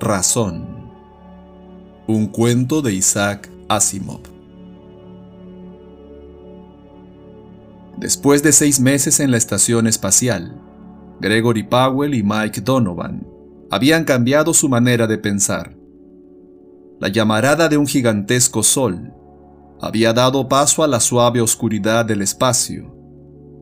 Razón. Un cuento de Isaac Asimov. Después de seis meses en la estación espacial, Gregory Powell y Mike Donovan habían cambiado su manera de pensar. La llamarada de un gigantesco sol había dado paso a la suave oscuridad del espacio,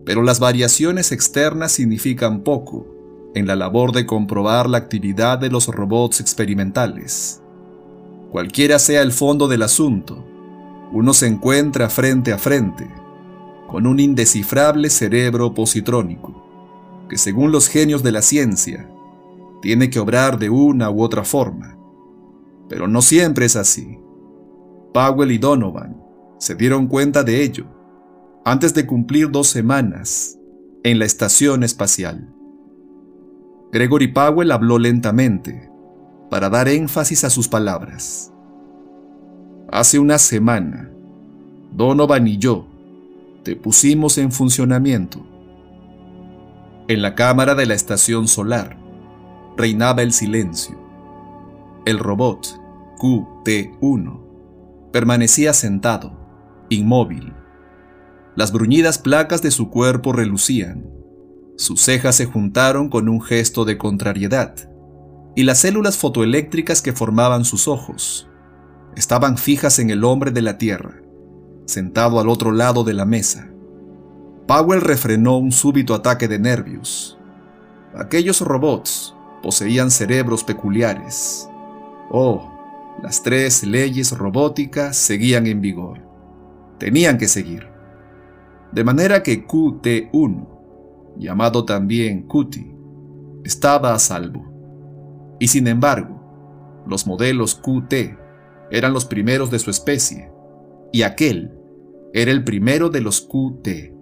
pero las variaciones externas significan poco en la labor de comprobar la actividad de los robots experimentales. Cualquiera sea el fondo del asunto, uno se encuentra frente a frente con un indescifrable cerebro positrónico, que según los genios de la ciencia, tiene que obrar de una u otra forma. Pero no siempre es así. Powell y Donovan se dieron cuenta de ello antes de cumplir dos semanas en la estación espacial. Gregory Powell habló lentamente para dar énfasis a sus palabras. Hace una semana, Donovan y yo te pusimos en funcionamiento. En la cámara de la estación solar reinaba el silencio. El robot QT-1 permanecía sentado, inmóvil. Las bruñidas placas de su cuerpo relucían. Sus cejas se juntaron con un gesto de contrariedad, y las células fotoeléctricas que formaban sus ojos estaban fijas en el hombre de la Tierra, sentado al otro lado de la mesa. Powell refrenó un súbito ataque de nervios. Aquellos robots poseían cerebros peculiares. Oh, las tres leyes robóticas seguían en vigor. Tenían que seguir. De manera que QT1, llamado también QT, estaba a salvo. Y sin embargo, los modelos QT eran los primeros de su especie, y aquel era el primero de los QT.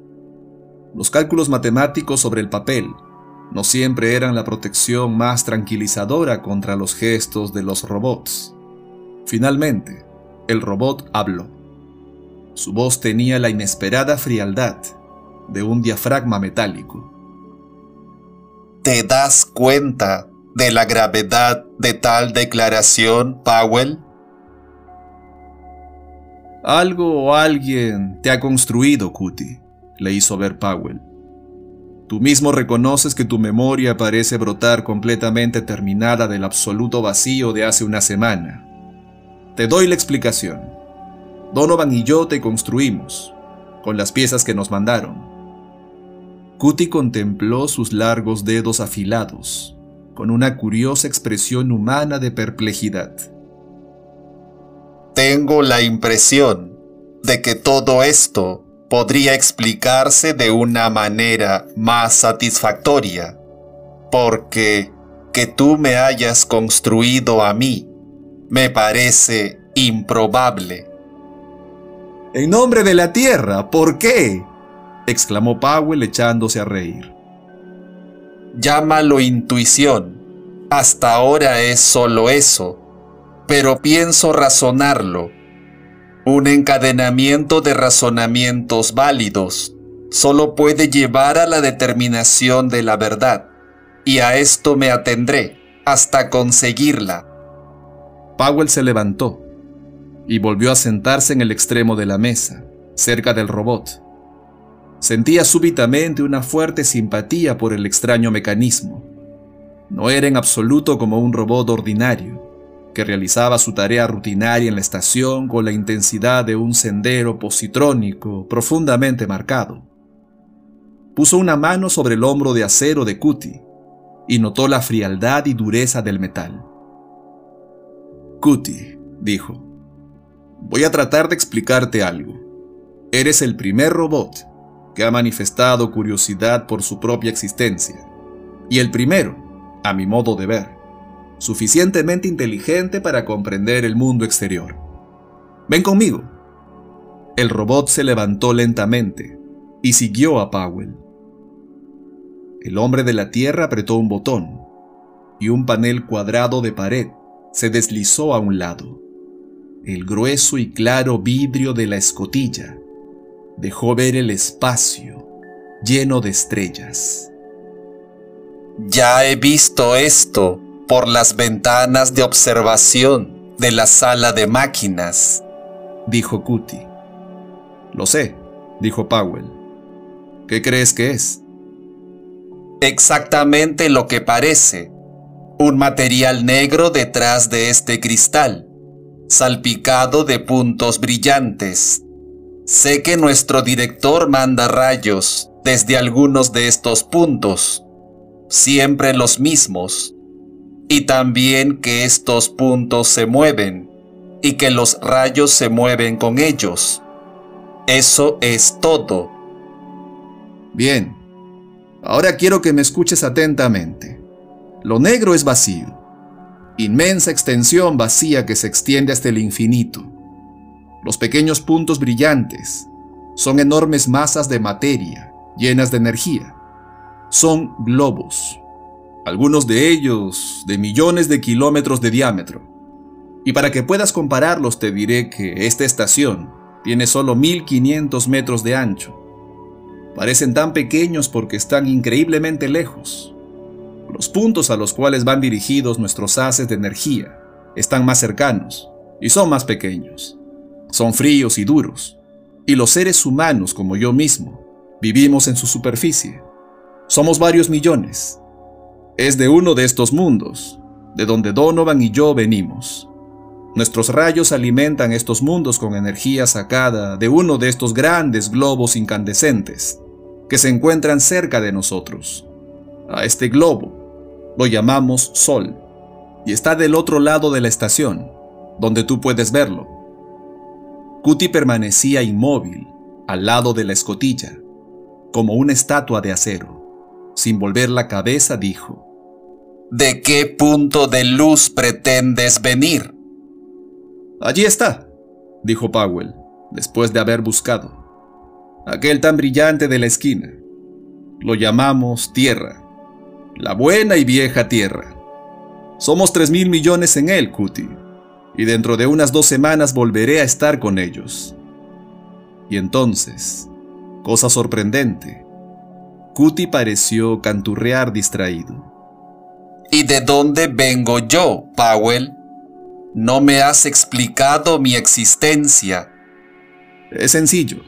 Los cálculos matemáticos sobre el papel no siempre eran la protección más tranquilizadora contra los gestos de los robots. Finalmente, el robot habló. Su voz tenía la inesperada frialdad de un diafragma metálico. ¿Te das cuenta de la gravedad de tal declaración, Powell? Algo o alguien te ha construido, Cutie, le hizo ver Powell. Tú mismo reconoces que tu memoria parece brotar completamente terminada del absoluto vacío de hace una semana. Te doy la explicación. Donovan y yo te construimos, con las piezas que nos mandaron. Cutie contempló sus largos dedos afilados, con una curiosa expresión humana de perplejidad. Tengo la impresión de que todo esto podría explicarse de una manera más satisfactoria, porque que tú me hayas construido a mí me parece improbable. En nombre de la Tierra, ¿por qué? Exclamó Powell echándose a reír. Llámalo intuición. Hasta ahora es solo eso, pero pienso razonarlo un encadenamiento de razonamientos válidos solo puede llevar a la determinación de la verdad, y a esto me atendré hasta conseguirla. Powell se levantó y volvió a sentarse en el extremo de la mesa, cerca del robot. Sentía súbitamente una fuerte simpatía por el extraño mecanismo. No era en absoluto como un robot ordinario que realizaba su tarea rutinaria en la estación con la intensidad de un sendero positrónico profundamente marcado. Puso una mano sobre el hombro de acero de Cutie y notó la frialdad y dureza del metal. Cutie, dijo, voy a tratar de explicarte algo. Eres el primer robot que ha manifestado curiosidad por su propia existencia, y el primero, a mi modo de ver, suficientemente inteligente para comprender el mundo exterior. Ven conmigo. El robot se levantó lentamente y siguió a Powell. El hombre de la Tierra apretó un botón y un panel cuadrado de pared se deslizó a un lado. El grueso y claro vidrio de la escotilla dejó ver el espacio lleno de estrellas. Ya he visto esto, por las ventanas de observación de la sala de máquinas, dijo Cutie. Lo sé, dijo Powell. ¿Qué crees que es? Exactamente lo que parece. Un material negro detrás de este cristal, salpicado de puntos brillantes. Sé que nuestro director manda rayos desde algunos de estos puntos, siempre los mismos, y también que estos puntos se mueven y que los rayos se mueven con ellos. Eso es todo. Bien, ahora quiero que me escuches atentamente. Lo negro es vacío, inmensa extensión vacía que se extiende hasta el infinito. Los pequeños puntos brillantes son enormes masas de materia llenas de energía. Son globos, algunos de ellos de millones de kilómetros de diámetro. Y para que puedas compararlos te diré que esta estación tiene solo 1500 metros de ancho. Parecen tan pequeños porque están increíblemente lejos. Los puntos a los cuales van dirigidos nuestros haces de energía están más cercanos y son más pequeños. Son fríos y duros. Y los seres humanos, como yo mismo, vivimos en su superficie. Somos varios millones. Es de uno de estos mundos, de donde Donovan y yo venimos. Nuestros rayos alimentan estos mundos con energía sacada de uno de estos grandes globos incandescentes que se encuentran cerca de nosotros. A este globo lo llamamos Sol y está del otro lado de la estación, donde tú puedes verlo. Cutie permanecía inmóvil al lado de la escotilla, como una estatua de acero. Sin volver la cabeza dijo, ¿De qué punto de luz pretendes venir? Allí está, dijo Powell, después de haber buscado. Aquel tan brillante de la esquina. Lo llamamos Tierra. La buena y vieja Tierra. Somos tres mil millones en él, Cutie. Y dentro de unas dos semanas volveré a estar con ellos. Y entonces, cosa sorprendente, Cutie pareció canturrear distraído. ¿Y de dónde vengo yo, Powell? No me has explicado mi existencia. Es sencillo.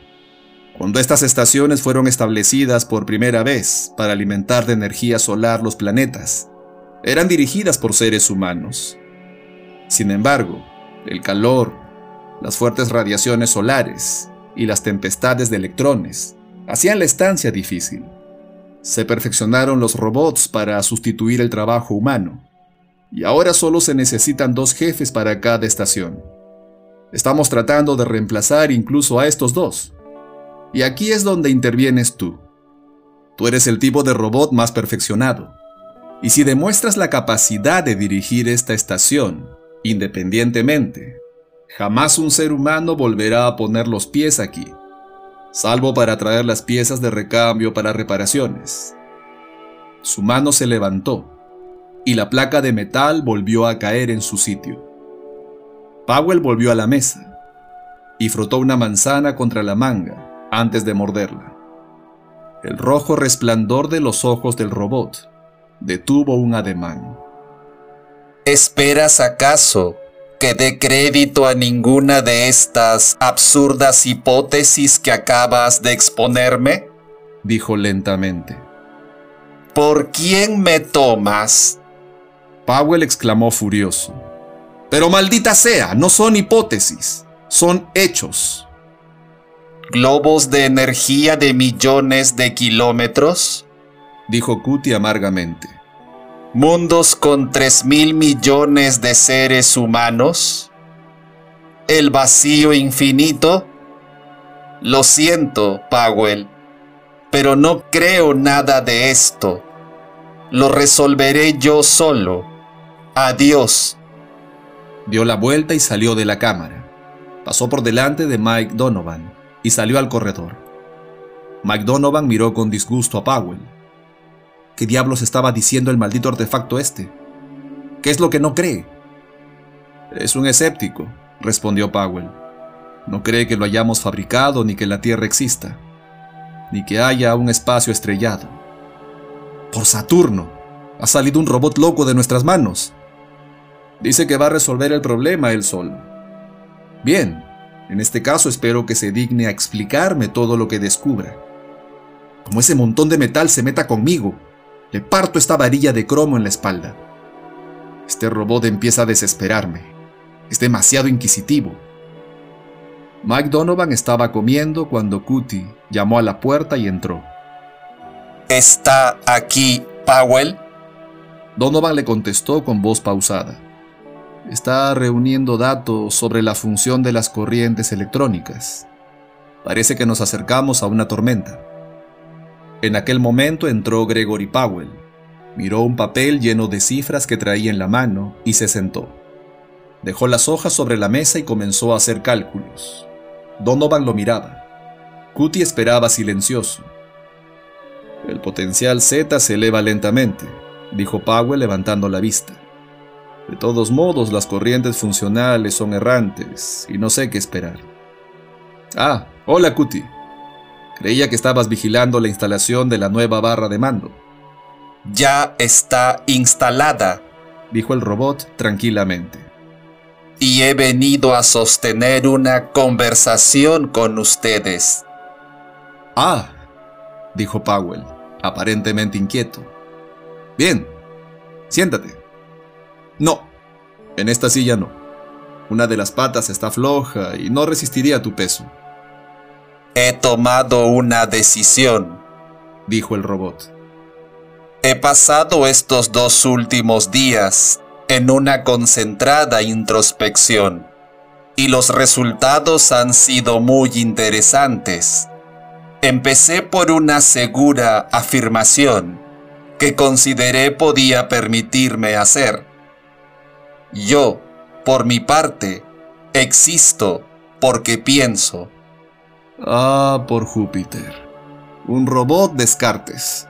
Cuando estas estaciones fueron establecidas por primera vez para alimentar de energía solar los planetas, eran dirigidas por seres humanos. Sin embargo, el calor, las fuertes radiaciones solares y las tempestades de electrones hacían la estancia difícil. Se perfeccionaron los robots para sustituir el trabajo humano y ahora solo se necesitan dos jefes para cada estación. Estamos tratando de reemplazar incluso a estos dos. Y aquí es donde intervienes tú. Tú eres el tipo de robot más perfeccionado. Y si demuestras la capacidad de dirigir esta estación, independientemente, jamás un ser humano volverá a poner los pies aquí, salvo para traer las piezas de recambio para reparaciones. Su mano se levantó y la placa de metal volvió a caer en su sitio. Powell volvió a la mesa y frotó una manzana contra la manga antes de morderla. El rojo resplandor de los ojos del robot detuvo un ademán. ¿Esperas acaso que dé crédito a ninguna de estas absurdas hipótesis que acabas de exponerme? dijo lentamente. ¿Por quién me tomas? Powell exclamó furioso. Pero maldita sea, no son hipótesis, son hechos. ¿Globos de energía de millones de kilómetros? Dijo Cutie amargamente. ¿Mundos con tres mil millones de seres humanos? ¿El vacío infinito? Lo siento, Powell, pero no creo nada de esto. Lo resolveré yo solo Adiós. Dio la vuelta y salió de la cámara. Pasó por delante de Mike Donovan y salió al corredor. Mike Donovan miró con disgusto a Powell. ¿Qué diablos estaba diciendo el maldito artefacto este? ¿Qué es lo que no cree? Es un escéptico, respondió Powell. No cree que lo hayamos fabricado ni que la Tierra exista, ni que haya un espacio estrellado. Por Saturno, Ha salido un robot loco de nuestras manos. Dice que va a resolver el problema él solo. Bien, en este caso espero que se digne a explicarme todo lo que descubra. Como ese montón de metal se meta conmigo, le parto esta varilla de cromo en la espalda. Este robot empieza a desesperarme. Es demasiado inquisitivo. Mike Donovan estaba comiendo cuando Cutie llamó a la puerta y entró. ¿Está aquí Powell? Donovan le contestó con voz pausada. Está reuniendo datos sobre la función de las corrientes electrónicas. Parece que nos acercamos a una tormenta. En aquel momento entró Gregory Powell. Miró un papel lleno de cifras que traía en la mano y se sentó. Dejó las hojas sobre la mesa y comenzó a hacer cálculos. Donovan lo miraba. Cutie esperaba silencioso. El potencial Z se eleva lentamente, dijo Powell levantando la vista. De todos modos, las corrientes funcionales son errantes y no sé qué esperar. Ah, hola Cutie. Creía que estabas vigilando la instalación de la nueva barra de mando. Ya está instalada, dijo el robot tranquilamente. Y he venido a sostener una conversación con ustedes. Ah, dijo Powell, aparentemente inquieto. Bien, siéntate. No, en esta silla no. Una de las patas está floja y no resistiría tu peso. He tomado una decisión, dijo el robot. He pasado estos dos últimos días en una concentrada introspección y los resultados han sido muy interesantes. Empecé por una segura afirmación que consideré podía permitirme hacer. Yo, por mi parte, existo porque pienso. Ah, por Júpiter. Un robot Descartes,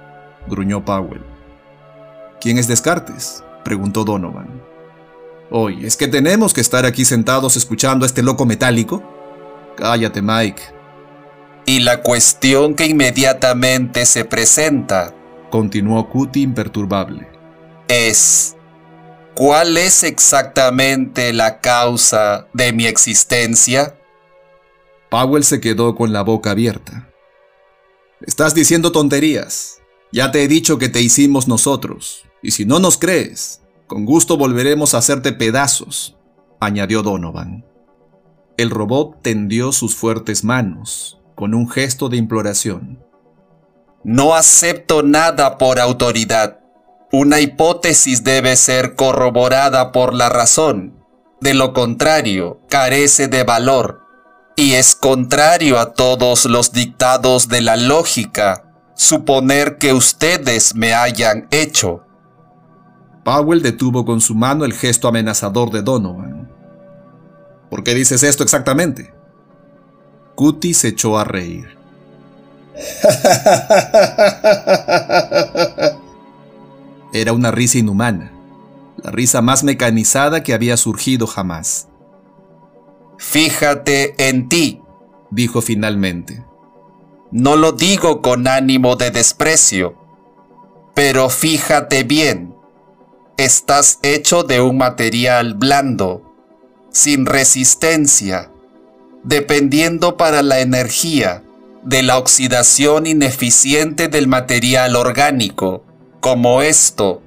gruñó Powell. ¿Quién es Descartes? preguntó Donovan. Oye, ¿es que tenemos que estar aquí sentados escuchando a este loco metálico? Cállate, Mike. Y la cuestión que inmediatamente se presenta, continuó Cutie imperturbable, es ¿cuál es exactamente la causa de mi existencia? Powell se quedó con la boca abierta. Estás diciendo tonterías. Ya te he dicho que te hicimos nosotros, y si no nos crees, con gusto volveremos a hacerte pedazos, añadió Donovan. El robot tendió sus fuertes manos, con un gesto de imploración. No acepto nada por autoridad. Una hipótesis debe ser corroborada por la razón. De lo contrario, carece de valor y es contrario a todos los dictados de la lógica suponer que ustedes me hayan hecho. Powell detuvo con su mano el gesto amenazador de Donovan. ¿Por qué dices esto exactamente? Cutie se echó a reír. Era una risa inhumana, la risa más mecanizada que había surgido jamás. Fíjate en ti, dijo finalmente. No lo digo con ánimo de desprecio, pero fíjate bien, estás hecho de un material blando, sin resistencia, dependiendo para la energía de la oxidación ineficiente del material orgánico, como esto,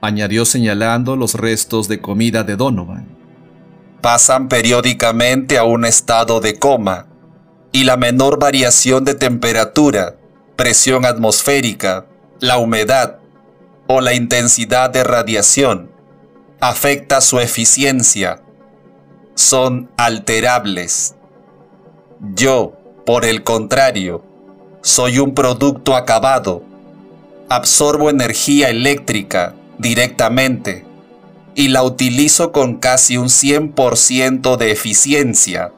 añadió señalando los restos de comida de Donovan pasan periódicamente a un estado de coma y la menor variación de temperatura, presión atmosférica, la humedad o la intensidad de radiación afecta su eficiencia. Son alterables. Yo, por el contrario, soy un producto acabado. Absorbo energía eléctrica directamente y la utilizo con casi un 100% de eficiencia.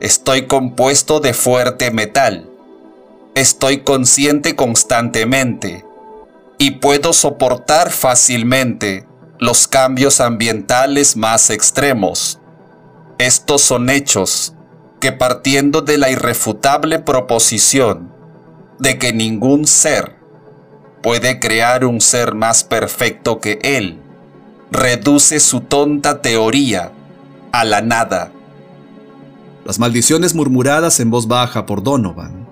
Estoy compuesto de fuerte metal. Estoy consciente constantemente y puedo soportar fácilmente los cambios ambientales más extremos. Estos son hechos que partiendo de la irrefutable proposición de que ningún ser puede crear un ser más perfecto que él. Reduce su tonta teoría a la nada. Las maldiciones murmuradas en voz baja por Donovan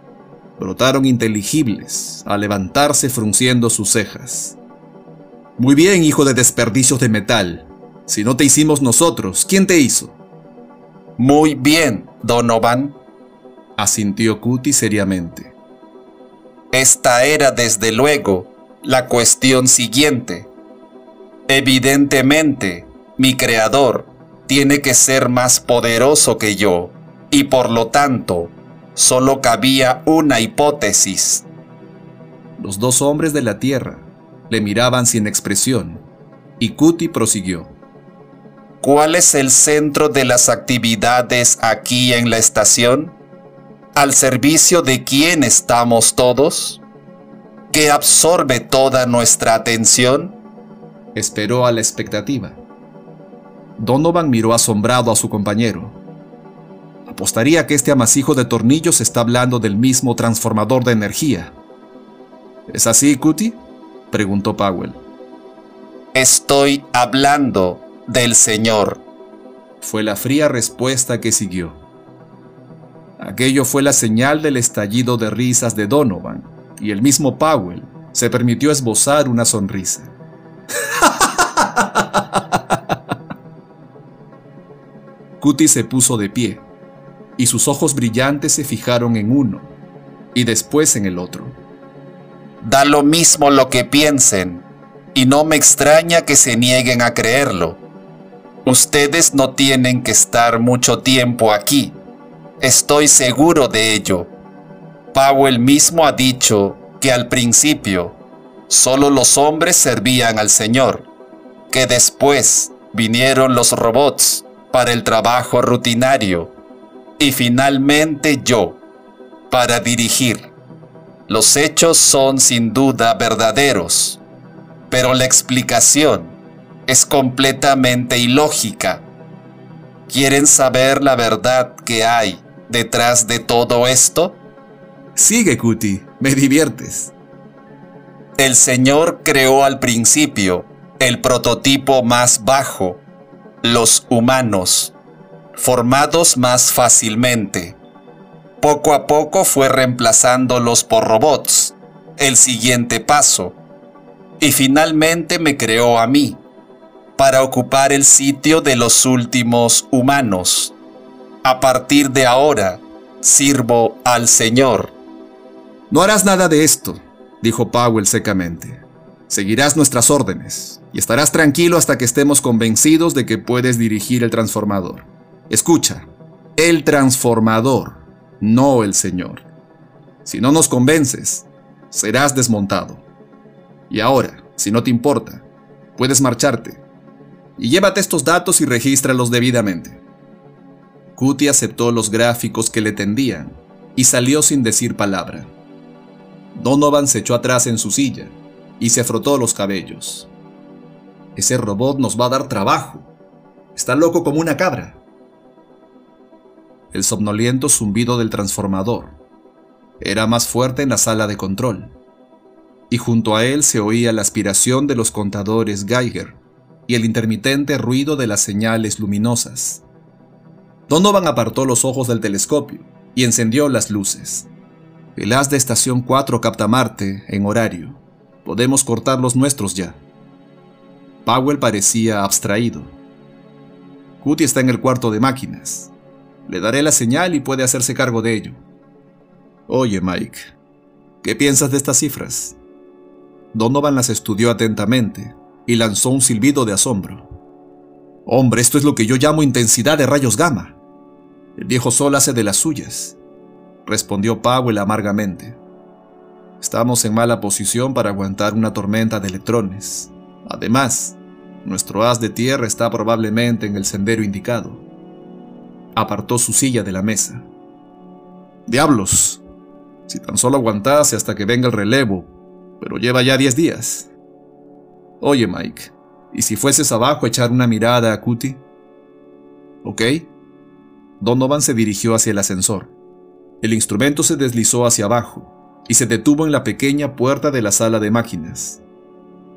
brotaron inteligibles al levantarse frunciendo sus cejas. Muy bien, hijo de desperdicios de metal. Si no te hicimos nosotros, ¿quién te hizo? Muy bien, Donovan, asintió Cutie seriamente. Esta era desde luego la cuestión siguiente. Evidentemente, mi creador tiene que ser más poderoso que yo, y por lo tanto, solo cabía una hipótesis. Los dos hombres de la Tierra le miraban sin expresión, y Cuti prosiguió. ¿Cuál es el centro de las actividades aquí en la estación? ¿Al servicio de quién estamos todos? ¿Qué absorbe toda nuestra atención? Esperó a la expectativa. Donovan miró asombrado a su compañero. Apostaría que este amasijo de tornillos está hablando del mismo transformador de energía. ¿Es así, Cutie? preguntó Powell. Estoy hablando del Señor. Fue la fría respuesta que siguió. Aquello fue la señal del estallido de risas de Donovan, y el mismo Powell se permitió esbozar una sonrisa. Cutie se puso de pie, y sus ojos brillantes se fijaron en uno, y después en el otro. Da lo mismo lo que piensen, y no me extraña que se nieguen a creerlo. Ustedes no tienen que estar mucho tiempo aquí. Estoy seguro de ello. Powell mismo ha dicho que al principio solo los hombres servían al Señor, que después vinieron los robots para el trabajo rutinario y finalmente yo para dirigir. Los hechos son sin duda verdaderos, pero la explicación es completamente ilógica. ¿Quieren saber la verdad que hay detrás de todo esto? Sigue, Cutie, me diviertes. El Señor creó al principio el prototipo más bajo, los humanos, formados más fácilmente. Poco a poco fue reemplazándolos por robots, el siguiente paso, y finalmente me creó a mí, para ocupar el sitio de los últimos humanos. A partir de ahora, sirvo al Señor. No harás nada de esto, dijo Powell secamente. Seguirás nuestras órdenes y estarás tranquilo hasta que estemos convencidos de que puedes dirigir el transformador. Escucha, el transformador, no el Señor. Si no nos convences, serás desmontado. Y ahora, si no te importa, puedes marcharte. Y llévate estos datos y regístralos debidamente. Cutie aceptó los gráficos que le tendían y salió sin decir palabra. Donovan se echó atrás en su silla y se frotó los cabellos. Ese robot nos va a dar trabajo. Está loco como una cabra. El somnoliento zumbido del transformador era más fuerte en la sala de control, y junto a él se oía la aspiración de los contadores Geiger y el intermitente ruido de las señales luminosas. Donovan apartó los ojos del telescopio y encendió las luces. El haz de estación 4 capta Marte en horario. Podemos cortar los nuestros ya. Powell parecía abstraído. Cutie está en el cuarto de máquinas. Le daré la señal y puede hacerse cargo de ello. Oye, Mike, ¿qué piensas de estas cifras? Donovan las estudió atentamente y lanzó un silbido de asombro. Hombre, esto es lo que yo llamo intensidad de rayos gamma. El viejo sol hace de las suyas respondió Powell amargamente. Estamos en mala posición para aguantar una tormenta de electrones. Además, nuestro haz de tierra está probablemente en el sendero indicado. Apartó su silla de la mesa. Diablos, si tan solo aguantase hasta que venga el relevo, pero lleva ya diez días. Oye, Mike, ¿y si fueses abajo a echar una mirada a Cutie? ¿Ok? Donovan se dirigió hacia el ascensor. El instrumento se deslizó hacia abajo y se detuvo en la pequeña puerta de la sala de máquinas.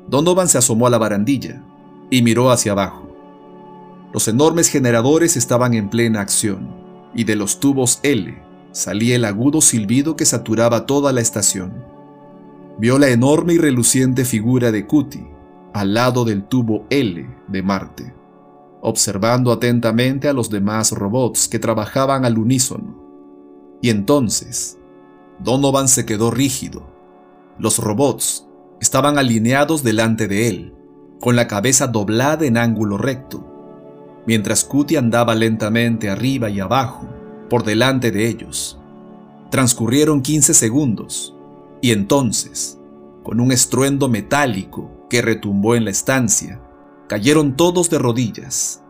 Donovan se asomó a la barandilla y miró hacia abajo. Los enormes generadores estaban en plena acción, y de los tubos L salía el agudo silbido que saturaba toda la estación. Vio la enorme y reluciente figura de Cutie al lado del tubo L de Marte, observando atentamente a los demás robots que trabajaban al unísono. Y entonces, Donovan se quedó rígido. Los robots estaban alineados delante de él, con la cabeza doblada en ángulo recto, mientras Cutie andaba lentamente arriba y abajo, por delante de ellos. Transcurrieron 15 segundos, y entonces, con un estruendo metálico que retumbó en la estancia, cayeron todos de rodillas.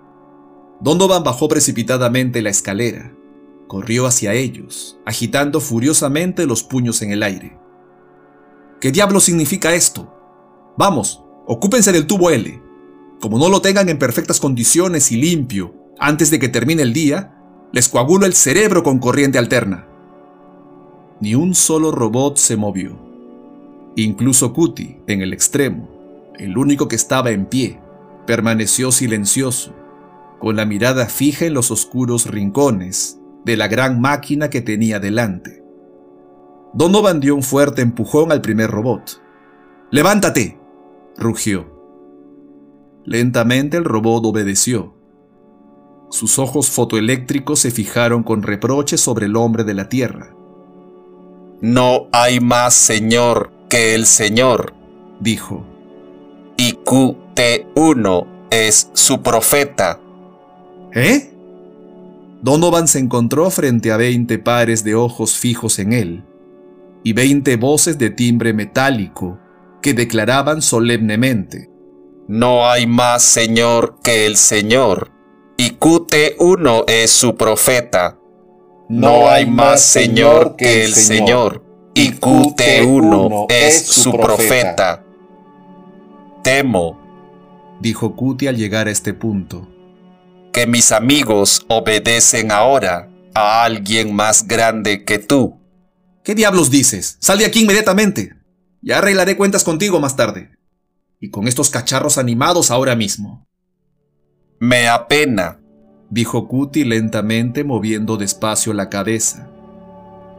Donovan bajó precipitadamente la escalera, corrió hacia ellos, agitando furiosamente los puños en el aire. ¿Qué diablo significa esto? Vamos, ocúpense del tubo L. Como no lo tengan en perfectas condiciones y limpio antes de que termine el día, les coagulo el cerebro con corriente alterna. Ni un solo robot se movió. Incluso Cutie, en el extremo, el único que estaba en pie, permaneció silencioso, con la mirada fija en los oscuros rincones de la gran máquina que tenía delante. Donovan dio un fuerte empujón al primer robot. ¡Levántate! rugió. Lentamente el robot obedeció. Sus ojos fotoeléctricos se fijaron con reproche sobre el hombre de la Tierra. No hay más Señor que el Señor, dijo. Y QT1 es su profeta. ¿Eh? Donovan se encontró frente a veinte pares de ojos fijos en él y veinte voces de timbre metálico que declaraban solemnemente. No hay más Señor que el Señor, y QT1 es su profeta. No hay más Señor que el Señor, y QT1 es su profeta. Temo, dijo Cuti al llegar a este punto, que mis amigos obedecen ahora a alguien más grande que tú. ¿Qué diablos dices? Sal de aquí inmediatamente. Ya arreglaré cuentas contigo más tarde y con estos cacharros animados ahora mismo. Me apena, dijo Cuti lentamente moviendo despacio la cabeza.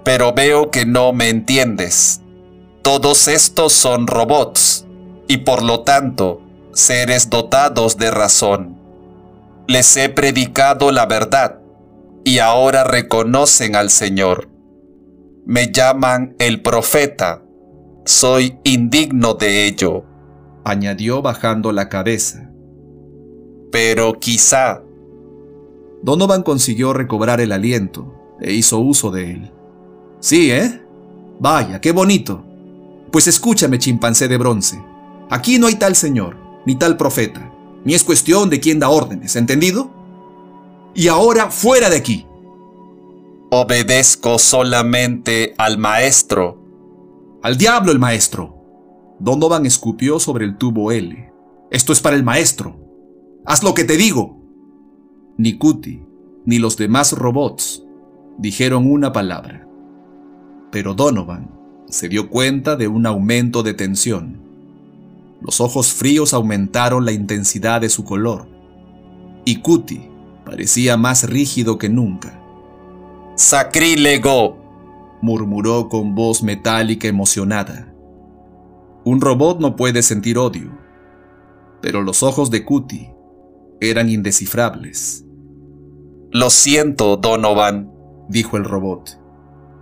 Pero veo que no me entiendes. Todos estos son robots, y por lo tanto, seres dotados de razón. Les he predicado la verdad, y ahora reconocen al Señor. Me llaman el profeta. Soy indigno de ello añadió bajando la cabeza. Pero quizá... Donovan consiguió recobrar el aliento e hizo uso de él. Sí, ¿eh? Vaya, qué bonito. Pues escúchame, chimpancé de bronce. Aquí no hay tal señor, ni tal profeta, ni es cuestión de quién da órdenes, ¿entendido? Y ahora fuera de aquí. Obedezco solamente al maestro. Al diablo el maestro. Donovan escupió sobre el tubo L. Esto es para el maestro. Haz lo que te digo. Ni Cutie, ni los demás robots dijeron una palabra. Pero Donovan se dio cuenta de un aumento de tensión. Los ojos fríos aumentaron la intensidad de su color. Y Cutie parecía más rígido que nunca. ¡Sacrílego! murmuró con voz metálica emocionada. Un robot no puede sentir odio, pero los ojos de Cutie eran indescifrables. Lo siento, Donovan, dijo el robot.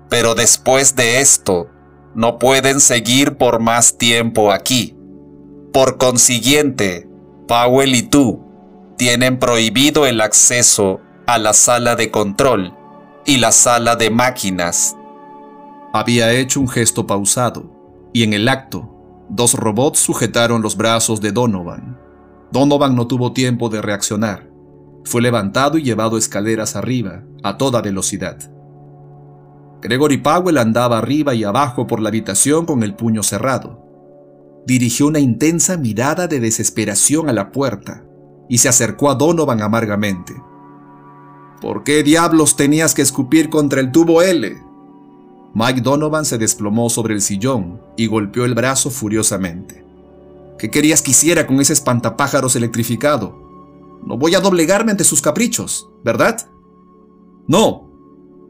Pero después de esto, no pueden seguir por más tiempo aquí. Por consiguiente, Powell y tú tienen prohibido el acceso a la sala de control y la sala de máquinas. Había hecho un gesto pausado, y en el acto Dos robots sujetaron los brazos de Donovan. Donovan no tuvo tiempo de reaccionar. Fue levantado y llevado escaleras arriba, a toda velocidad. Gregory Powell andaba arriba y abajo por la habitación con el puño cerrado. Dirigió una intensa mirada de desesperación a la puerta y se acercó a Donovan amargamente. ¿Por qué diablos tenías que escupir contra el tubo L? Mike Donovan se desplomó sobre el sillón y golpeó el brazo furiosamente. ¿Qué querías que hiciera con ese espantapájaros electrificado? No voy a doblegarme ante sus caprichos, ¿verdad? No,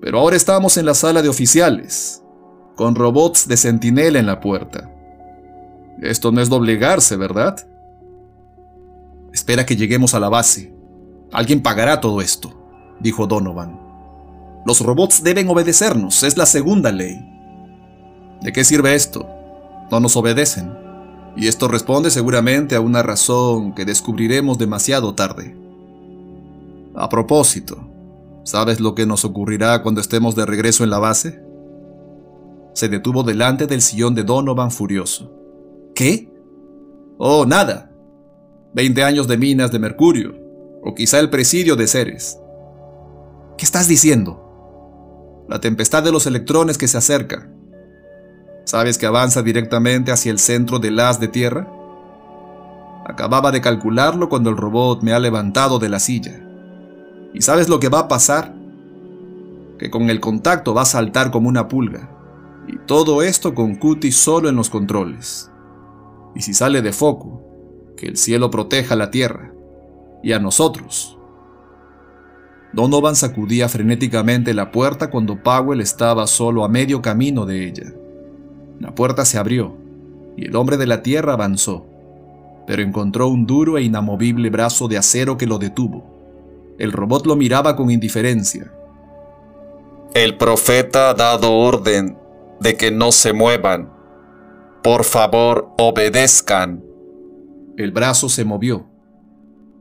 pero ahora estamos en la sala de oficiales, con robots de sentinela en la puerta. Esto no es doblegarse, ¿verdad? Espera que lleguemos a la base. Alguien pagará todo esto, dijo Donovan. Los robots deben obedecernos, es la segunda ley. ¿De qué sirve esto? No nos obedecen. Y esto responde seguramente a una razón que descubriremos demasiado tarde. A propósito, ¿sabes lo que nos ocurrirá cuando estemos de regreso en la base? Se detuvo delante del sillón de Donovan furioso. ¿Qué? Oh, nada. Veinte años de minas de mercurio, o quizá el presidio de Ceres. ¿Qué estás diciendo? La tempestad de los electrones que se acerca. ¿Sabes que avanza directamente hacia el centro del haz de tierra? Acababa de calcularlo cuando el robot me ha levantado de la silla. ¿Y sabes lo que va a pasar? Que con el contacto va a saltar como una pulga. Y todo esto con Cutie solo en los controles. Y si sale de foco, que el cielo proteja la tierra y a nosotros. Donovan sacudía frenéticamente la puerta cuando Powell estaba solo a medio camino de ella. La puerta se abrió y el hombre de la tierra avanzó, pero encontró un duro e inamovible brazo de acero que lo detuvo. El robot lo miraba con indiferencia. El profeta ha dado orden de que no se muevan. Por favor, obedezcan. El brazo se movió.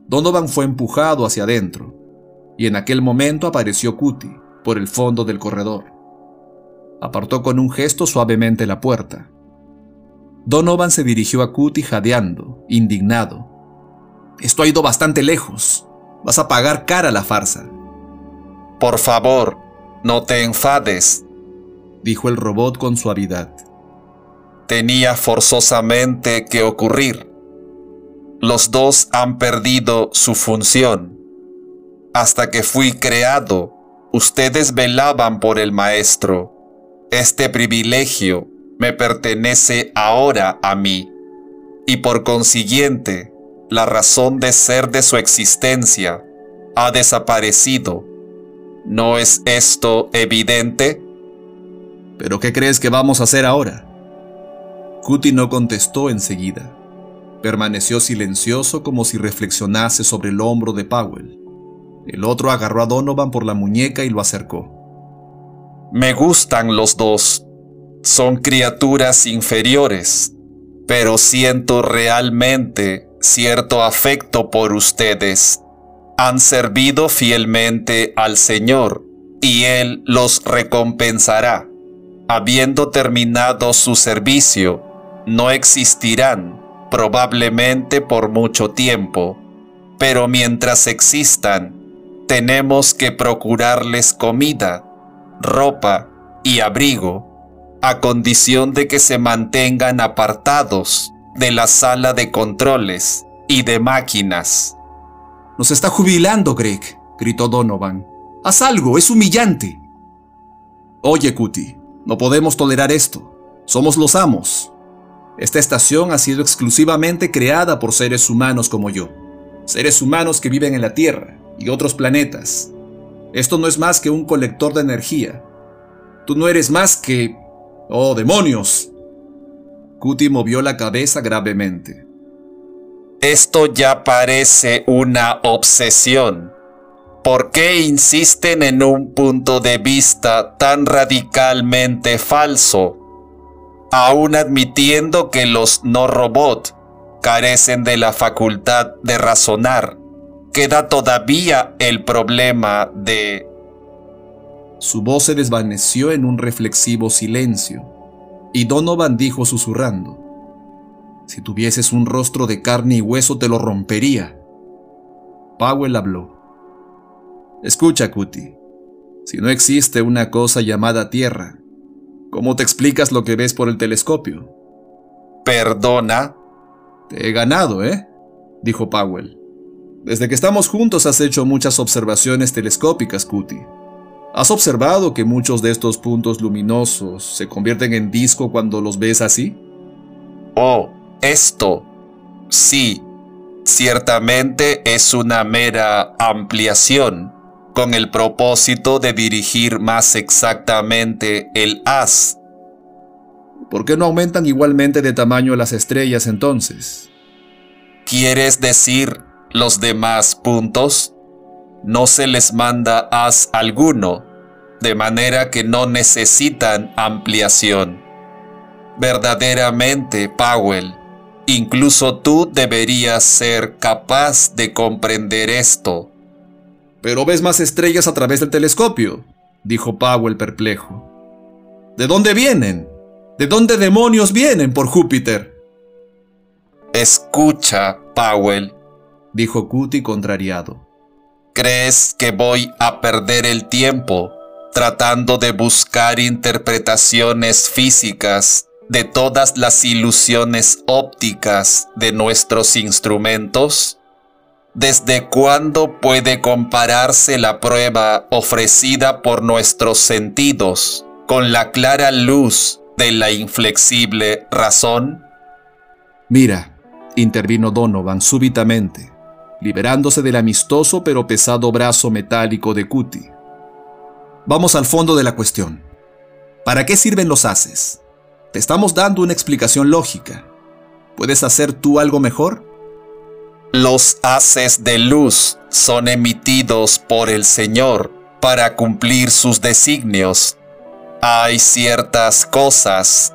Donovan fue empujado hacia adentro, y en aquel momento apareció Cutie por el fondo del corredor. Apartó con un gesto suavemente la puerta. Donovan se dirigió a Cutie jadeando, indignado. Esto ha ido bastante lejos. Vas a pagar cara la farsa. Por favor, no te enfades, dijo el robot con suavidad. Tenía forzosamente que ocurrir los dos han perdido su función. Hasta que fui creado, ustedes velaban por el Maestro. Este privilegio me pertenece ahora a mí, y por consiguiente, la razón de ser de su existencia ha desaparecido. ¿No es esto evidente? ¿Pero qué crees que vamos a hacer ahora? Cutie no contestó enseguida. Permaneció silencioso como si reflexionase sobre el hombro de Powell. El otro agarró a Donovan por la muñeca y lo acercó. Me gustan los dos. Son criaturas inferiores, pero siento realmente cierto afecto por ustedes. Han servido fielmente al Señor y Él los recompensará. Habiendo terminado su servicio, no existirán probablemente por mucho tiempo, pero mientras existan, tenemos que procurarles comida, ropa y abrigo, a condición de que se mantengan apartados de la sala de controles y de máquinas. Nos está jubilando, Greg, gritó Donovan. Haz algo, es humillante. Oye, Cutie, no podemos tolerar esto. Somos los amos. Esta estación ha sido exclusivamente creada por seres humanos como yo, seres humanos que viven en la Tierra y otros planetas. Esto no es más que un colector de energía. Tú no eres más que... ¡Oh, demonios! Cutie movió la cabeza gravemente. Esto ya parece una obsesión. ¿Por qué insisten en un punto de vista tan radicalmente falso? Aún admitiendo que los no robot carecen de la facultad de razonar, queda todavía el problema de... Su voz se desvaneció en un reflexivo silencio, y Donovan dijo susurrando, Si tuvieses un rostro de carne y hueso te lo rompería. Powell habló. Escucha, Cutie, si no existe una cosa llamada tierra, ¿Cómo te explicas lo que ves por el telescopio? Perdona. Te he ganado, ¿eh? dijo Powell. Desde que estamos juntos has hecho muchas observaciones telescópicas, Cutie. ¿Has observado que muchos de estos puntos luminosos se convierten en disco cuando los ves así? Oh, esto. Sí, ciertamente es una mera ampliación, con el propósito de dirigir más exactamente el haz. ¿Por qué no aumentan igualmente de tamaño las estrellas entonces? ¿Quieres decir los demás puntos? no se les manda haz alguno, de manera que no necesitan ampliación. Verdaderamente, Powell, incluso tú deberías ser capaz de comprender esto. Pero ves más estrellas a través del telescopio, dijo Powell perplejo. ¿De dónde vienen? ¿De dónde demonios vienen por Júpiter? Escucha, Powell, dijo Cutie contrariado. ¿Crees que voy a perder el tiempo tratando de buscar interpretaciones físicas de todas las ilusiones ópticas de nuestros instrumentos? ¿Desde cuándo puede compararse la prueba ofrecida por nuestros sentidos con la clara luz de la inflexible razón? Mira, intervino Donovan súbitamente liberándose del amistoso pero pesado brazo metálico de Cuti. Vamos al fondo de la cuestión. ¿Para qué sirven los haces? Te estamos dando una explicación lógica. ¿Puedes hacer tú algo mejor? Los haces de luz son emitidos por el Señor para cumplir sus designios. Hay ciertas cosas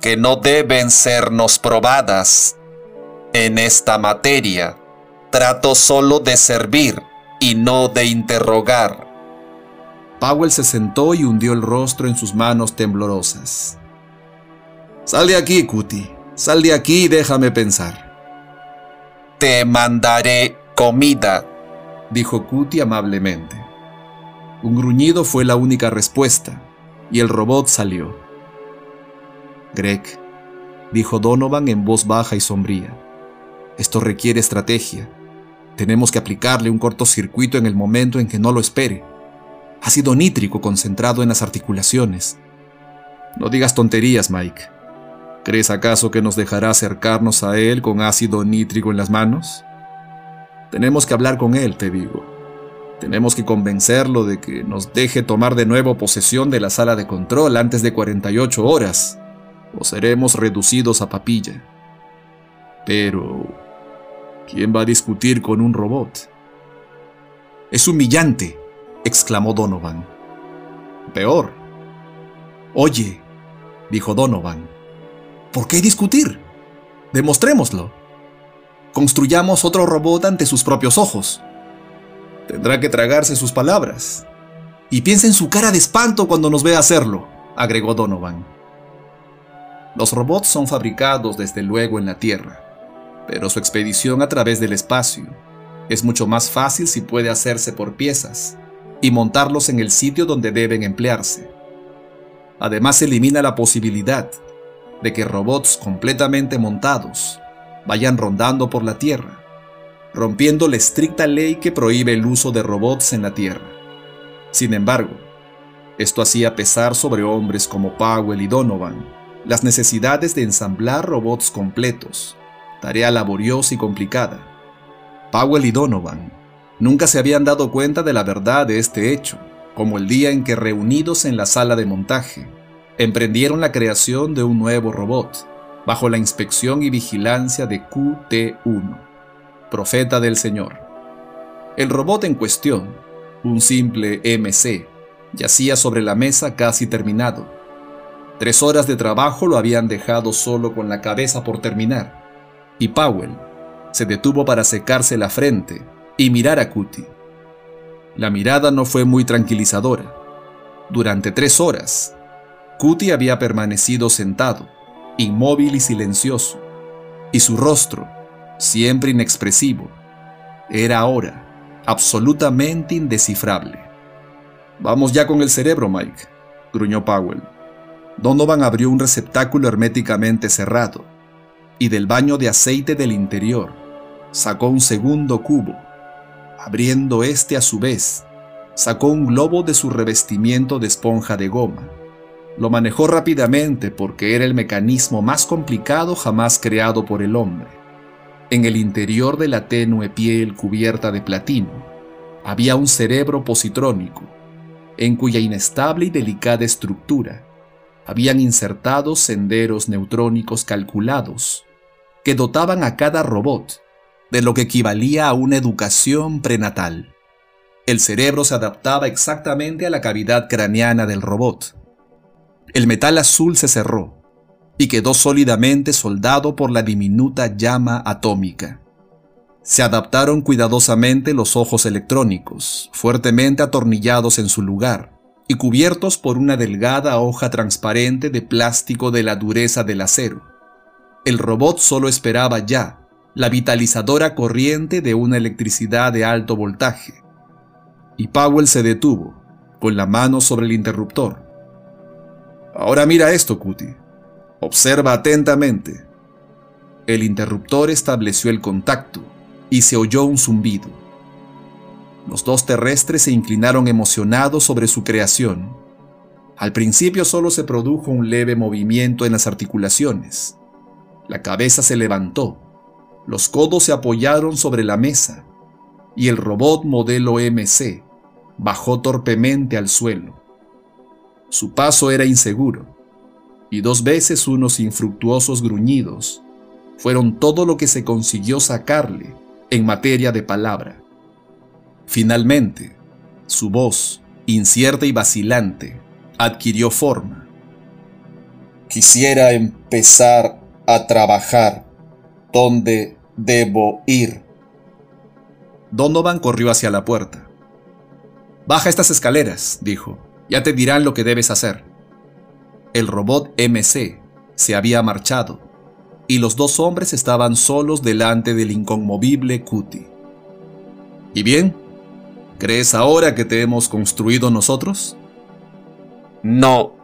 que no deben sernos probadas en esta materia Trato solo de servir y no de interrogar. Powell se sentó y hundió el rostro en sus manos temblorosas. Sal de aquí, Cutie. Sal de aquí y déjame pensar. Te mandaré comida, dijo Cutie amablemente. Un gruñido fue la única respuesta, y el robot salió. Greg, dijo Donovan en voz baja y sombría. Esto requiere estrategia. Tenemos que aplicarle un cortocircuito en el momento en que no lo espere. Ácido nítrico concentrado en las articulaciones. No digas tonterías, Mike. ¿Crees acaso que nos dejará acercarnos a él con ácido nítrico en las manos? Tenemos que hablar con él, te digo. Tenemos que convencerlo de que nos deje tomar de nuevo posesión de la sala de control antes de 48 horas, o seremos reducidos a papilla. Pero ¿Quién va a discutir con un robot? Es humillante, exclamó Donovan. Peor. Oye, dijo Donovan, ¿por qué discutir? Demostrémoslo. Construyamos otro robot ante sus propios ojos. Tendrá que tragarse sus palabras. Y piensa en su cara de espanto cuando nos vea hacerlo, agregó Donovan. Los robots son fabricados desde luego en la Tierra pero su expedición a través del espacio es mucho más fácil si puede hacerse por piezas y montarlos en el sitio donde deben emplearse. Además elimina la posibilidad de que robots completamente montados vayan rondando por la Tierra, rompiendo la estricta ley que prohíbe el uso de robots en la Tierra. Sin embargo, esto hacía pesar sobre hombres como Powell y Donovan las necesidades de ensamblar robots completos tarea laboriosa y complicada. Powell y Donovan nunca se habían dado cuenta de la verdad de este hecho, como el día en que reunidos en la sala de montaje, emprendieron la creación de un nuevo robot, bajo la inspección y vigilancia de QT-1, Profeta del Señor. El robot en cuestión, un simple MC, yacía sobre la mesa casi terminado. Tres horas de trabajo lo habían dejado solo con la cabeza por terminar y Powell se detuvo para secarse la frente y mirar a Cutie. La mirada no fue muy tranquilizadora. Durante tres horas, Cutie había permanecido sentado, inmóvil y silencioso, y su rostro, siempre inexpresivo, era ahora absolutamente indescifrable. Vamos ya con el cerebro, Mike, gruñó Powell. Donovan abrió un receptáculo herméticamente cerrado y del baño de aceite del interior sacó un segundo cubo, abriendo este a su vez sacó un globo de su revestimiento de esponja de goma. Lo manejó rápidamente porque era el mecanismo más complicado jamás creado por el hombre. En el interior de la tenue piel cubierta de platino había un cerebro positrónico, en cuya inestable y delicada estructura habían insertado senderos neutrónicos calculados que dotaban a cada robot de lo que equivalía a una educación prenatal. El cerebro se adaptaba exactamente a la cavidad craneana del robot. El metal azul se cerró y quedó sólidamente soldado por la diminuta llama atómica. Se adaptaron cuidadosamente los ojos electrónicos, fuertemente atornillados en su lugar, y cubiertos por una delgada hoja transparente de plástico de la dureza del acero. El robot solo esperaba ya la vitalizadora corriente de una electricidad de alto voltaje. Y Powell se detuvo, con la mano sobre el interruptor. Ahora mira esto, Cutie. Observa atentamente. El interruptor estableció el contacto y se oyó un zumbido. Los dos terrestres se inclinaron emocionados sobre su creación. Al principio solo se produjo un leve movimiento en las articulaciones. La cabeza se levantó, los codos se apoyaron sobre la mesa y el robot modelo MC bajó torpemente al suelo. Su paso era inseguro y dos veces unos infructuosos gruñidos fueron todo lo que se consiguió sacarle en materia de palabra. Finalmente, su voz, incierta y vacilante, adquirió forma. Quisiera empezar a trabajar. ¿Dónde debo ir? Donovan corrió hacia la puerta. Baja estas escaleras, dijo. Ya te dirán lo que debes hacer. El robot MC se había marchado y los dos hombres estaban solos delante del inconmovible Cutie. ¿Y bien? ¿Crees ahora que te hemos construido nosotros? No,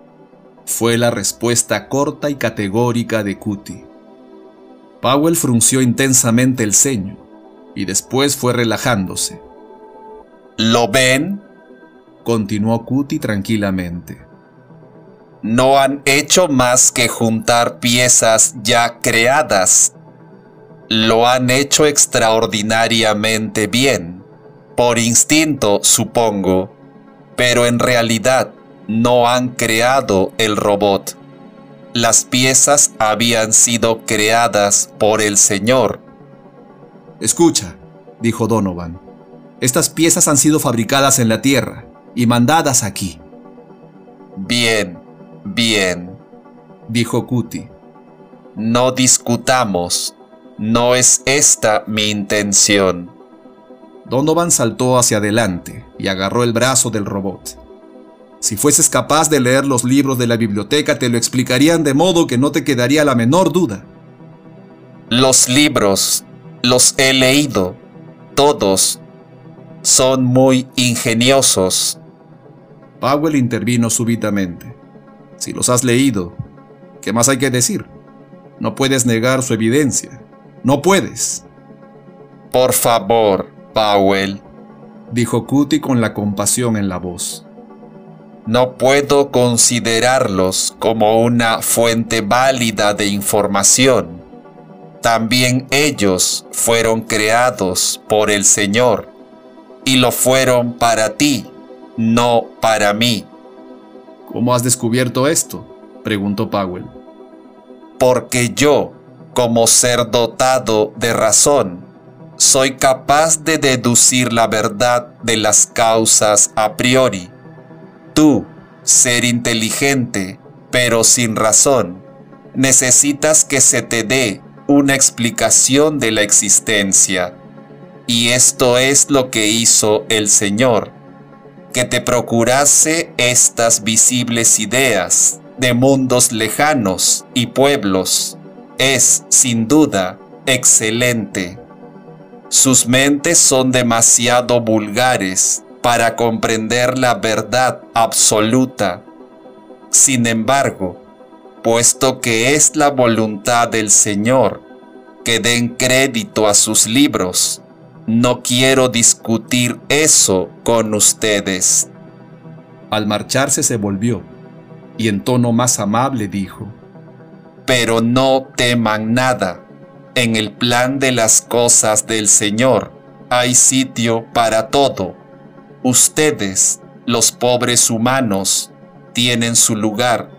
fue la respuesta corta y categórica de Cutie. Powell frunció intensamente el ceño y después fue relajándose. ¿Lo ven? Continuó Cutie tranquilamente. No han hecho más que juntar piezas ya creadas. Lo han hecho extraordinariamente bien por instinto, supongo, pero en realidad no han creado el robot. Las piezas habían sido creadas por el Señor. Escucha, dijo Donovan. Estas piezas han sido fabricadas en la Tierra y mandadas aquí. Bien, bien, dijo Cutie. No discutamos. No es esta mi intención. Donovan saltó hacia adelante y agarró el brazo del robot. Si fueses capaz de leer los libros de la biblioteca te lo explicarían de modo que no te quedaría la menor duda. Los libros, los he leído, todos, son muy ingeniosos. Powell intervino súbitamente. Si los has leído, ¿qué más hay que decir? No puedes negar su evidencia. No puedes. Por favor, Powell, dijo Cutie con la compasión en la voz. No puedo considerarlos como una fuente válida de información. También ellos fueron creados por el Señor y lo fueron para ti, no para mí. ¿Cómo has descubierto esto? preguntó Powell. Porque yo, como ser dotado de razón, soy capaz de deducir la verdad de las causas a priori. Tú, ser inteligente, pero sin razón, necesitas que se te dé una explicación de la existencia. Y esto es lo que hizo el Señor, que te procurase estas visibles ideas de mundos lejanos y pueblos. Es, sin duda, excelente. Sus mentes son demasiado vulgares para comprender la verdad absoluta. Sin embargo, puesto que es la voluntad del Señor que den crédito a sus libros, no quiero discutir eso con ustedes. Al marcharse se volvió y en tono más amable dijo, Pero no teman nada. En el plan de las cosas del Señor hay sitio para todo. Ustedes, los pobres humanos, tienen su lugar.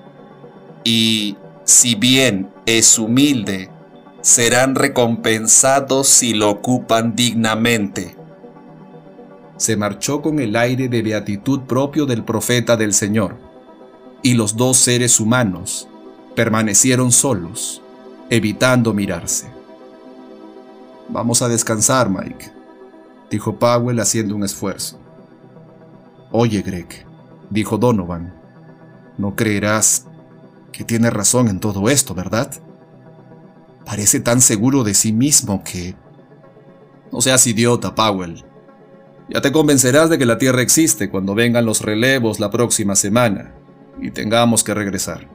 Y si bien es humilde, serán recompensados si lo ocupan dignamente. Se marchó con el aire de beatitud propio del profeta del Señor, y los dos seres humanos permanecieron solos, evitando mirarse. Vamos a descansar, Mike, dijo Powell haciendo un esfuerzo. Oye, Greg, dijo Donovan, no creerás que tiene razón en todo esto, ¿verdad? Parece tan seguro de sí mismo que... No seas idiota, Powell. Ya te convencerás de que la Tierra existe cuando vengan los relevos la próxima semana y tengamos que regresar.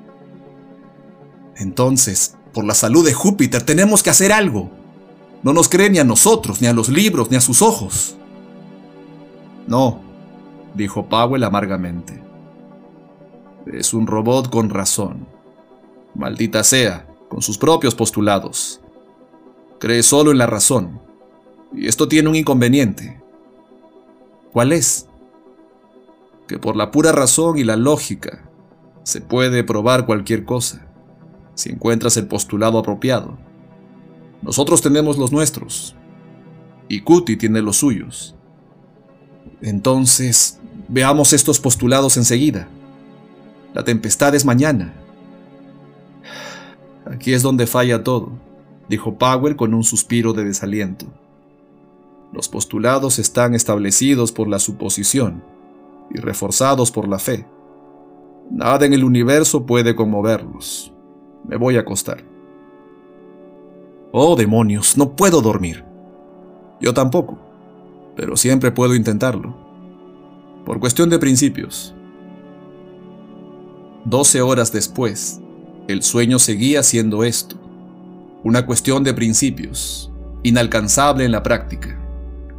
Entonces, por la salud de Júpiter, tenemos que hacer algo. No nos cree ni a nosotros, ni a los libros, ni a sus ojos. No, dijo Powell amargamente. Es un robot con razón. Maldita sea con sus propios postulados. Cree solo en la razón. Y esto tiene un inconveniente. ¿Cuál es? Que por la pura razón y la lógica se puede probar cualquier cosa, si encuentras el postulado apropiado. Nosotros tenemos los nuestros, y Cuti tiene los suyos. Entonces, veamos estos postulados enseguida. La tempestad es mañana Aquí es donde falla todo, dijo Powell con un suspiro de desaliento. Los postulados están establecidos por la suposición y reforzados por la fe. Nada en el universo puede conmoverlos. Me voy a acostar. Oh, demonios, no puedo dormir. Yo tampoco, pero siempre puedo intentarlo. Por cuestión de principios. Doce horas después, el sueño seguía siendo esto, una cuestión de principios, inalcanzable en la práctica.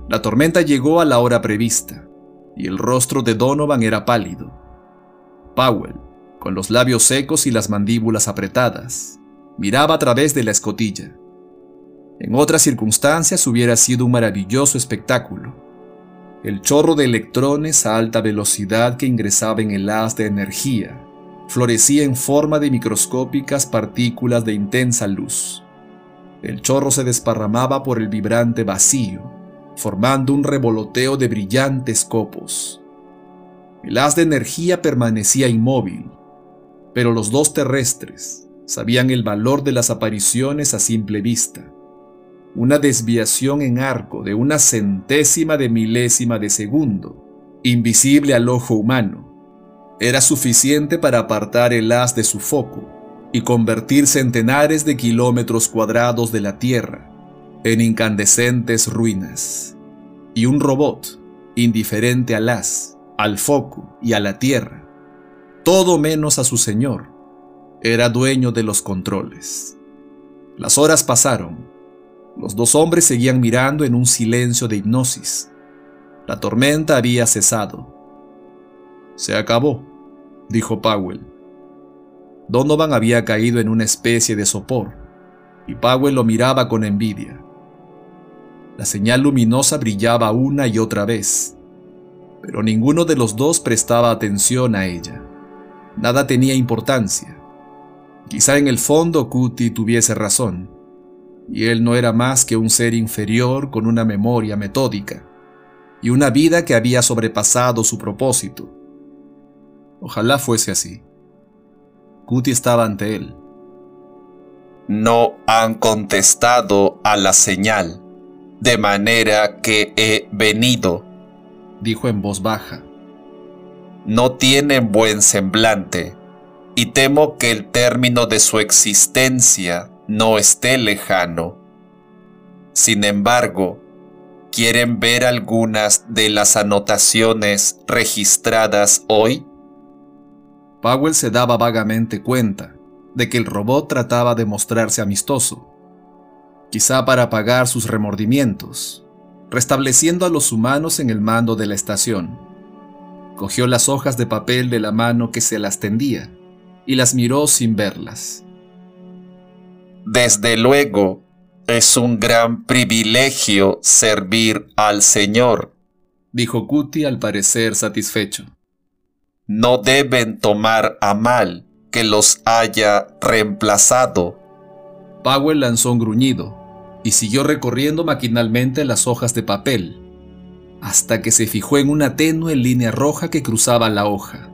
La tormenta llegó a la hora prevista, y el rostro de Donovan era pálido. Powell, con los labios secos y las mandíbulas apretadas, miraba a través de la escotilla. En otras circunstancias hubiera sido un maravilloso espectáculo. El chorro de electrones a alta velocidad que ingresaba en el haz de energía florecía en forma de microscópicas partículas de intensa luz. El chorro se desparramaba por el vibrante vacío, formando un revoloteo de brillantes copos. El haz de energía permanecía inmóvil, pero los dos terrestres sabían el valor de las apariciones a simple vista. Una desviación en arco de una centésima de milésima de segundo, invisible al ojo humano, era suficiente para apartar el haz de su foco y convertir centenares de kilómetros cuadrados de la Tierra en incandescentes ruinas. Y un robot, indiferente al haz, al foco y a la Tierra, todo menos a su señor, era dueño de los controles. Las horas pasaron. Los dos hombres seguían mirando en un silencio de hipnosis. La tormenta había cesado se acabó, dijo Powell. Donovan había caído en una especie de sopor, y Powell lo miraba con envidia. La señal luminosa brillaba una y otra vez, pero ninguno de los dos prestaba atención a ella. Nada tenía importancia. Quizá en el fondo Cutie tuviese razón, y él no era más que un ser inferior con una memoria metódica, y una vida que había sobrepasado su propósito. Ojalá fuese así. Cutie estaba ante él. No han contestado a la señal, de manera que he venido, dijo en voz baja. No tienen buen semblante, y temo que el término de su existencia no esté lejano. Sin embargo, ¿quieren ver algunas de las anotaciones registradas hoy? Powell se daba vagamente cuenta de que el robot trataba de mostrarse amistoso, quizá para apagar sus remordimientos, restableciendo a los humanos en el mando de la estación. Cogió las hojas de papel de la mano que se las tendía y las miró sin verlas. Desde luego, es un gran privilegio servir al Señor, dijo Cuti al parecer satisfecho. No deben tomar a mal que los haya reemplazado. Powell lanzó un gruñido y siguió recorriendo maquinalmente las hojas de papel, hasta que se fijó en una tenue línea roja que cruzaba la hoja.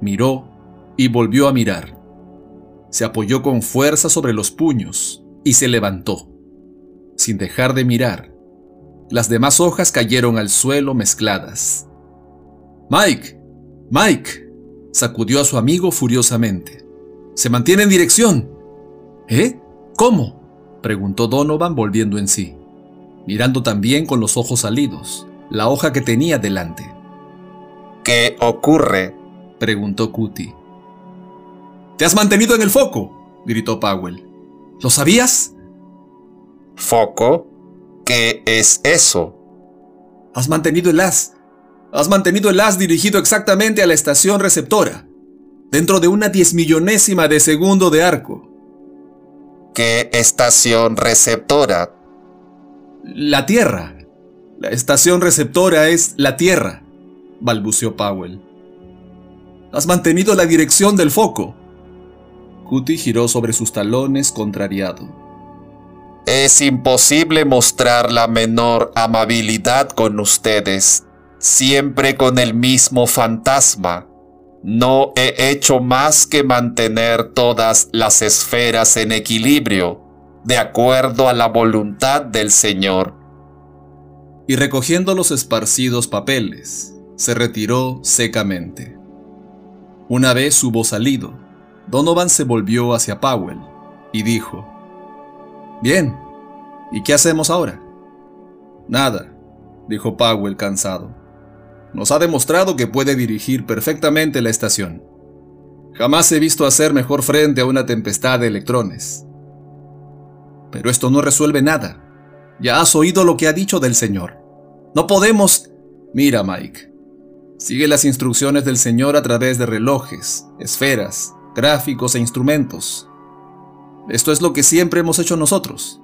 Miró y volvió a mirar. Se apoyó con fuerza sobre los puños y se levantó. Sin dejar de mirar, las demás hojas cayeron al suelo mezcladas. Mike, Mike, sacudió a su amigo furiosamente. Se mantiene en dirección. ¿Eh? ¿Cómo? preguntó Donovan volviendo en sí, mirando también con los ojos salidos, la hoja que tenía delante. ¿Qué ocurre? preguntó Cutie. Te has mantenido en el foco, gritó Powell. ¿Lo sabías? ¿Foco? ¿Qué es eso? Has mantenido el as. Has mantenido el as dirigido exactamente a la estación receptora, dentro de una diez millonésima de segundo de arco. ¿Qué estación receptora? La Tierra. La estación receptora es la Tierra, balbuceó Powell. Has mantenido la dirección del foco. Cutie giró sobre sus talones contrariado. Es imposible mostrar la menor amabilidad con ustedes, siempre con el mismo fantasma. No he hecho más que mantener todas las esferas en equilibrio, de acuerdo a la voluntad del Señor. Y recogiendo los esparcidos papeles, se retiró secamente. Una vez hubo salido, Donovan se volvió hacia Powell y dijo, Bien, ¿y qué hacemos ahora? Nada, dijo Powell cansado. Nos ha demostrado que puede dirigir perfectamente la estación. Jamás he visto hacer mejor frente a una tempestad de electrones. Pero esto no resuelve nada. Ya has oído lo que ha dicho del Señor. No podemos... Mira, Mike. Sigue las instrucciones del Señor a través de relojes, esferas, gráficos e instrumentos. Esto es lo que siempre hemos hecho nosotros.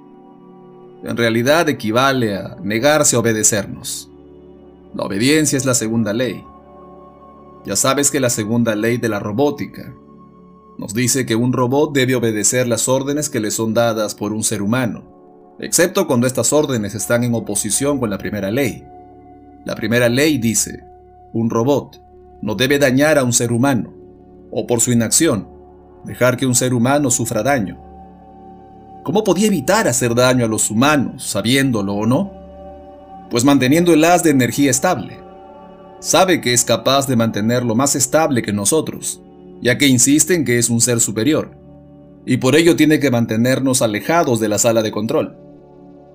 En realidad equivale a negarse a obedecernos. La obediencia es la segunda ley. Ya sabes que la segunda ley de la robótica nos dice que un robot debe obedecer las órdenes que le son dadas por un ser humano, excepto cuando estas órdenes están en oposición con la primera ley. La primera ley dice, un robot no debe dañar a un ser humano, o por su inacción, dejar que un ser humano sufra daño. ¿Cómo podía evitar hacer daño a los humanos, sabiéndolo o no? Pues manteniendo el haz de energía estable. Sabe que es capaz de mantenerlo más estable que nosotros, ya que insiste en que es un ser superior, y por ello tiene que mantenernos alejados de la sala de control.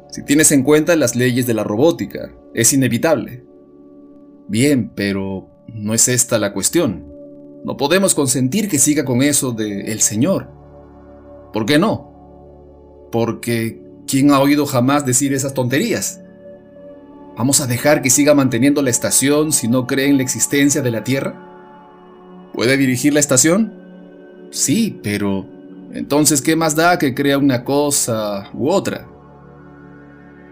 Si tienes en cuenta las leyes de la robótica, es inevitable. Bien, pero no es esta la cuestión. No podemos consentir que siga con eso de el Señor. ¿Por qué no? Porque ¿quién ha oído jamás decir esas tonterías? ¿Vamos a dejar que siga manteniendo la estación si no cree en la existencia de la Tierra? ¿Puede dirigir la estación? Sí, pero entonces ¿qué más da que crea una cosa u otra?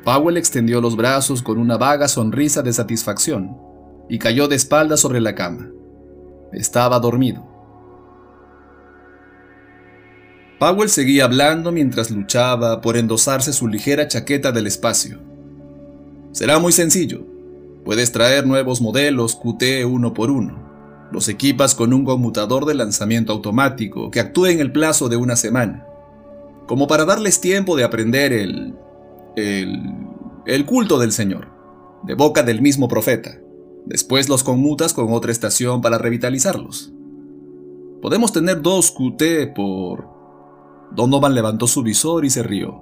Powell extendió los brazos con una vaga sonrisa de satisfacción y cayó de espaldas sobre la cama. Estaba dormido. Powell seguía hablando mientras luchaba por endosarse su ligera chaqueta del espacio. Será muy sencillo. Puedes traer nuevos modelos QT uno por uno. Los equipas con un conmutador de lanzamiento automático que actúe en el plazo de una semana. Como para darles tiempo de aprender el... el... el culto del Señor, de boca del mismo profeta. Después los conmutas con otra estación para revitalizarlos. Podemos tener dos QT por... Donovan levantó su visor y se rió.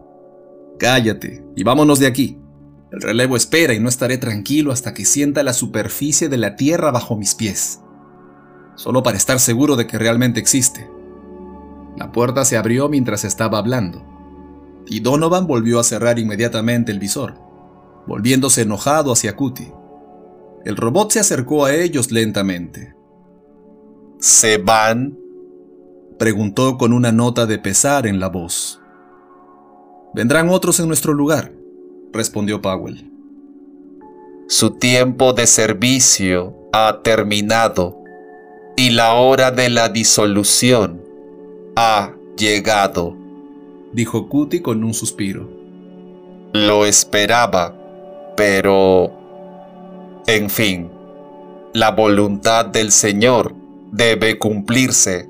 Cállate y vámonos de aquí. El relevo espera y no estaré tranquilo hasta que sienta la superficie de la Tierra bajo mis pies. Solo para estar seguro de que realmente existe. La puerta se abrió mientras estaba hablando, y Donovan volvió a cerrar inmediatamente el visor. volviéndose enojado hacia Cutie. El robot se acercó a ellos lentamente. ¿Se van? Preguntó con una nota de pesar en la voz. Vendrán otros en nuestro lugar, respondió Powell. Su tiempo de servicio ha terminado y la hora de la disolución ha llegado, dijo Cutie con un suspiro. Lo esperaba, pero... En fin, la voluntad del Señor debe cumplirse.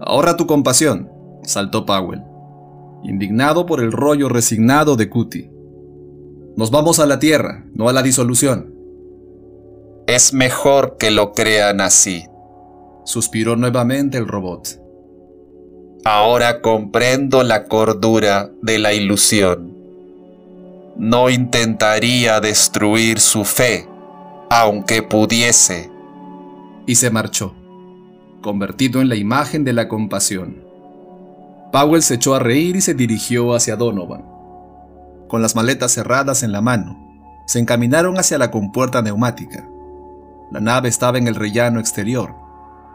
Ahorra tu compasión, saltó Powell, indignado por el rollo resignado de Cutie. Nos vamos a la Tierra, no a la disolución. Es mejor que lo crean así, suspiró nuevamente el robot. Ahora comprendo la cordura de la ilusión. No intentaría destruir su fe, aunque pudiese. Y se marchó, convertido en la imagen de la compasión. Powell se echó a reír y se dirigió hacia Donovan. Con las maletas cerradas en la mano, se encaminaron hacia la compuerta neumática. La nave estaba en el rellano exterior,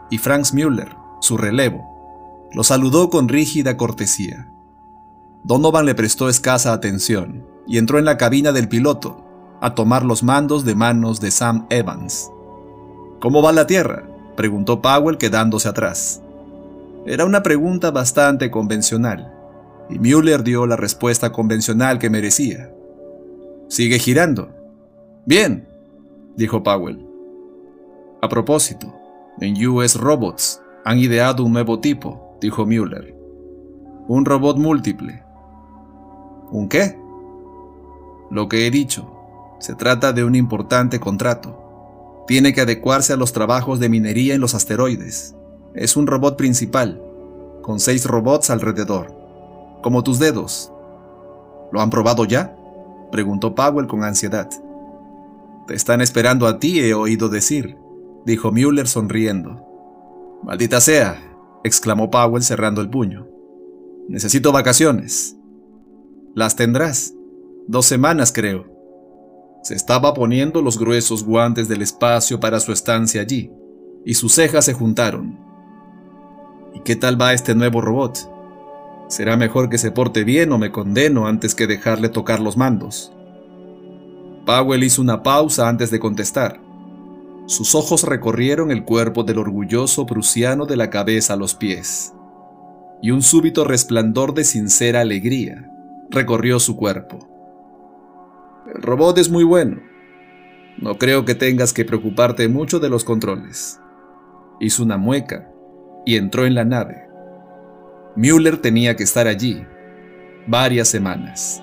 y Franz Müller, su relevo, lo saludó con rígida cortesía. Donovan le prestó escasa atención y entró en la cabina del piloto a tomar los mandos de manos de Sam Evans. ¿Cómo va la Tierra? preguntó Powell quedándose atrás. Era una pregunta bastante convencional, y Mueller dio la respuesta convencional que merecía. Sigue girando. Bien, dijo Powell. A propósito, en US Robots han ideado un nuevo tipo, dijo Müller. Un robot múltiple. ¿Un qué? Lo que he dicho. Se trata de un importante contrato. Tiene que adecuarse a los trabajos de minería en los asteroides. Es un robot principal, con seis robots alrededor, como tus dedos. ¿Lo han probado ya? preguntó Powell con ansiedad. Te están esperando a ti, he oído decir, dijo Müller sonriendo. Maldita sea, exclamó Powell cerrando el puño. Necesito vacaciones. Las tendrás. Dos semanas, creo. Se estaba poniendo los gruesos guantes del espacio para su estancia allí, y sus cejas se juntaron. ¿Y qué tal va este nuevo robot? Será mejor que se porte bien o me condeno antes que dejarle tocar los mandos. Powell hizo una pausa antes de contestar. Sus ojos recorrieron el cuerpo del orgulloso prusiano de la cabeza a los pies, y un súbito resplandor de sincera alegría recorrió su cuerpo. El robot es muy bueno. No creo que tengas que preocuparte mucho de los controles. Hizo una mueca y entró en la nave. Müller tenía que estar allí varias semanas.